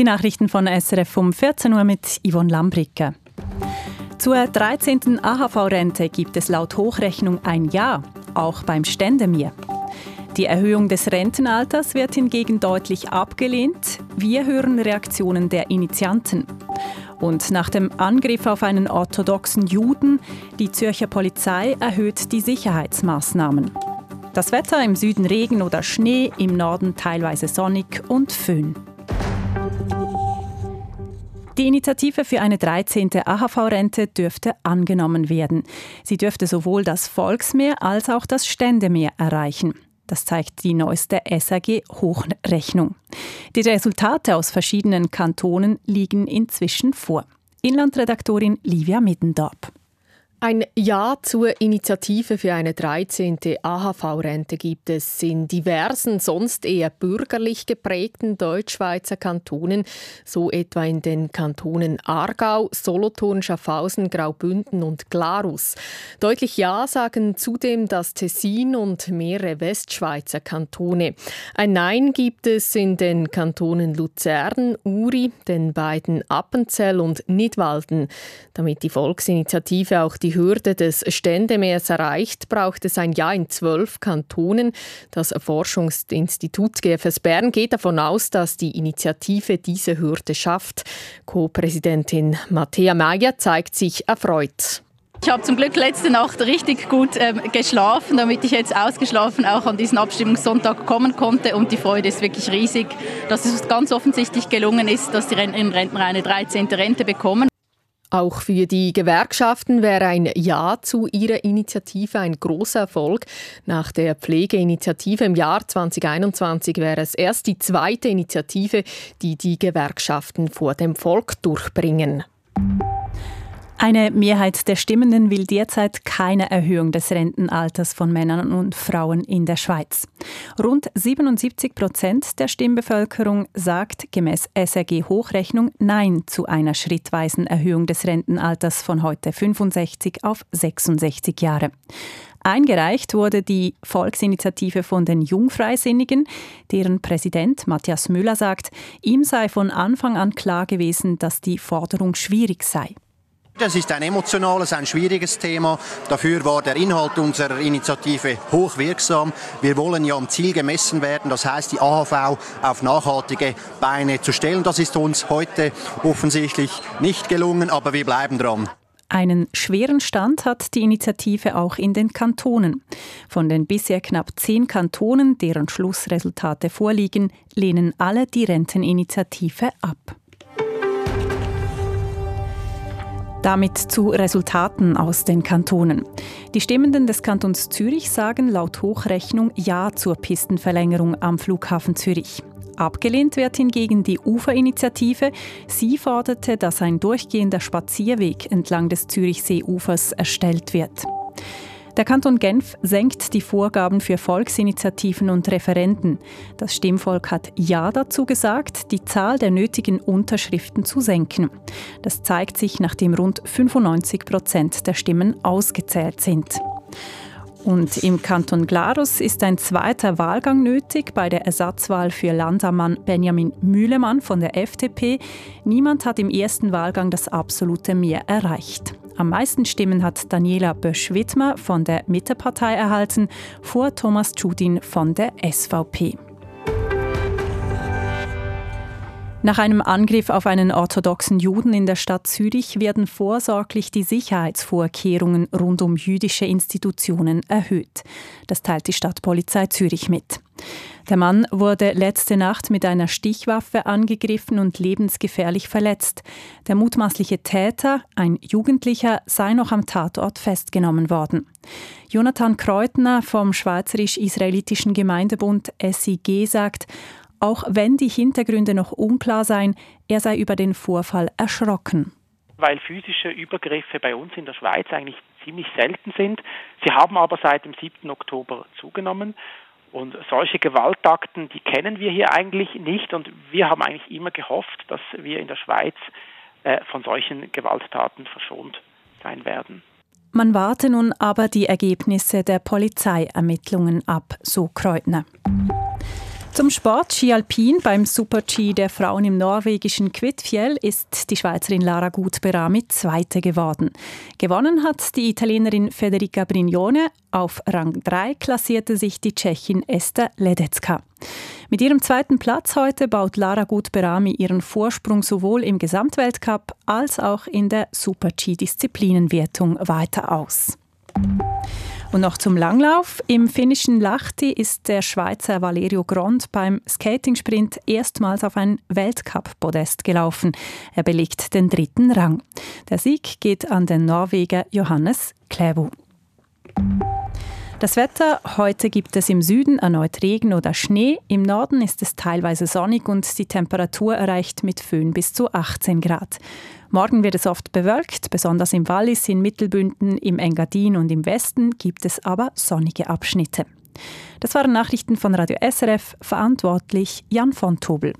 Die Nachrichten von SRF um 14 Uhr mit Yvonne Lambricke. Zur 13. AHV-Rente gibt es laut Hochrechnung ein Ja, auch beim Ständemir. Die Erhöhung des Rentenalters wird hingegen deutlich abgelehnt. Wir hören Reaktionen der Initianten. Und nach dem Angriff auf einen orthodoxen Juden, die Zürcher Polizei erhöht die Sicherheitsmaßnahmen. Das Wetter im Süden Regen oder Schnee, im Norden teilweise sonnig und Föhn. Die Initiative für eine 13. AHV-Rente dürfte angenommen werden. Sie dürfte sowohl das Volksmeer als auch das Ständemeer erreichen. Das zeigt die neueste SAG-Hochrechnung. Die Resultate aus verschiedenen Kantonen liegen inzwischen vor. Inlandredaktorin Livia Middendorp. Ein Ja zur Initiative für eine 13. AHV-Rente gibt es in diversen, sonst eher bürgerlich geprägten Deutschschweizer Kantonen, so etwa in den Kantonen Aargau, Solothurn, Schaffhausen, Graubünden und Glarus. Deutlich Ja sagen zudem das Tessin und mehrere Westschweizer Kantone. Ein Nein gibt es in den Kantonen Luzern, Uri, den beiden Appenzell und Nidwalden. Damit die Volksinitiative auch die die Hürde des Ständemeers erreicht, braucht es ein Ja in zwölf Kantonen. Das Forschungsinstitut GFS Bern geht davon aus, dass die Initiative diese Hürde schafft. Co-Präsidentin Matthäa Meyer zeigt sich erfreut. Ich habe zum Glück letzte Nacht richtig gut ähm, geschlafen, damit ich jetzt ausgeschlafen auch an diesen Abstimmungssonntag kommen konnte. Und die Freude ist wirklich riesig, dass es ganz offensichtlich gelungen ist, dass die Rentnerinnen und Rentner eine 13. Rente bekommen. Auch für die Gewerkschaften wäre ein Ja zu ihrer Initiative ein großer Erfolg. Nach der Pflegeinitiative im Jahr 2021 wäre es erst die zweite Initiative, die die Gewerkschaften vor dem Volk durchbringen. Eine Mehrheit der Stimmenden will derzeit keine Erhöhung des Rentenalters von Männern und Frauen in der Schweiz. Rund 77 Prozent der Stimmbevölkerung sagt gemäß SRG Hochrechnung Nein zu einer schrittweisen Erhöhung des Rentenalters von heute 65 auf 66 Jahre. Eingereicht wurde die Volksinitiative von den Jungfreisinnigen, deren Präsident Matthias Müller sagt, ihm sei von Anfang an klar gewesen, dass die Forderung schwierig sei. Das ist ein emotionales, ein schwieriges Thema. Dafür war der Inhalt unserer Initiative hochwirksam. Wir wollen ja am Ziel gemessen werden, das heißt die AHV auf nachhaltige Beine zu stellen. Das ist uns heute offensichtlich nicht gelungen, aber wir bleiben dran. Einen schweren Stand hat die Initiative auch in den Kantonen. Von den bisher knapp zehn Kantonen, deren Schlussresultate vorliegen, lehnen alle die Renteninitiative ab. Damit zu Resultaten aus den Kantonen. Die Stimmenden des Kantons Zürich sagen laut Hochrechnung Ja zur Pistenverlängerung am Flughafen Zürich. Abgelehnt wird hingegen die Uferinitiative. Sie forderte, dass ein durchgehender Spazierweg entlang des Zürichseeufers erstellt wird. Der Kanton Genf senkt die Vorgaben für Volksinitiativen und Referenden. Das Stimmvolk hat Ja dazu gesagt, die Zahl der nötigen Unterschriften zu senken. Das zeigt sich, nachdem rund 95 Prozent der Stimmen ausgezählt sind. Und im Kanton Glarus ist ein zweiter Wahlgang nötig bei der Ersatzwahl für Landammann Benjamin Mühlemann von der FDP. Niemand hat im ersten Wahlgang das absolute Mehr erreicht. Am meisten Stimmen hat Daniela Bösch-Wittmer von der Mittepartei erhalten, vor Thomas Tschudin von der SVP. Nach einem Angriff auf einen orthodoxen Juden in der Stadt Zürich werden vorsorglich die Sicherheitsvorkehrungen rund um jüdische Institutionen erhöht. Das teilt die Stadtpolizei Zürich mit. Der Mann wurde letzte Nacht mit einer Stichwaffe angegriffen und lebensgefährlich verletzt. Der mutmaßliche Täter, ein Jugendlicher, sei noch am Tatort festgenommen worden. Jonathan Kreutner vom Schweizerisch-Israelitischen Gemeindebund SIG sagt, auch wenn die Hintergründe noch unklar seien, er sei über den Vorfall erschrocken. Weil physische Übergriffe bei uns in der Schweiz eigentlich ziemlich selten sind. Sie haben aber seit dem 7. Oktober zugenommen. Und solche Gewaltakten, die kennen wir hier eigentlich nicht. Und wir haben eigentlich immer gehofft, dass wir in der Schweiz äh, von solchen Gewalttaten verschont sein werden. Man warte nun aber die Ergebnisse der Polizeiermittlungen ab, so Kreutner. Zum Sport Ski Alpin beim Super-G der Frauen im norwegischen Kvitfjell ist die Schweizerin Lara Gutberami Zweite geworden. Gewonnen hat die Italienerin Federica Brignone. Auf Rang 3 klassierte sich die Tschechin Esther Ledecka. Mit ihrem zweiten Platz heute baut Lara Gutberami ihren Vorsprung sowohl im Gesamtweltcup als auch in der Super-G-Disziplinenwertung weiter aus. Und noch zum Langlauf. Im finnischen Lahti ist der Schweizer Valerio Grond beim Skatingsprint erstmals auf ein Weltcup-Podest gelaufen. Er belegt den dritten Rang. Der Sieg geht an den Norweger Johannes Klæbo. Das Wetter, heute gibt es im Süden erneut Regen oder Schnee, im Norden ist es teilweise sonnig und die Temperatur erreicht mit Föhn bis zu 18 Grad. Morgen wird es oft bewölkt, besonders im Wallis, in Mittelbünden, im Engadin und im Westen gibt es aber sonnige Abschnitte. Das waren Nachrichten von Radio SRF, verantwortlich Jan von Tobel.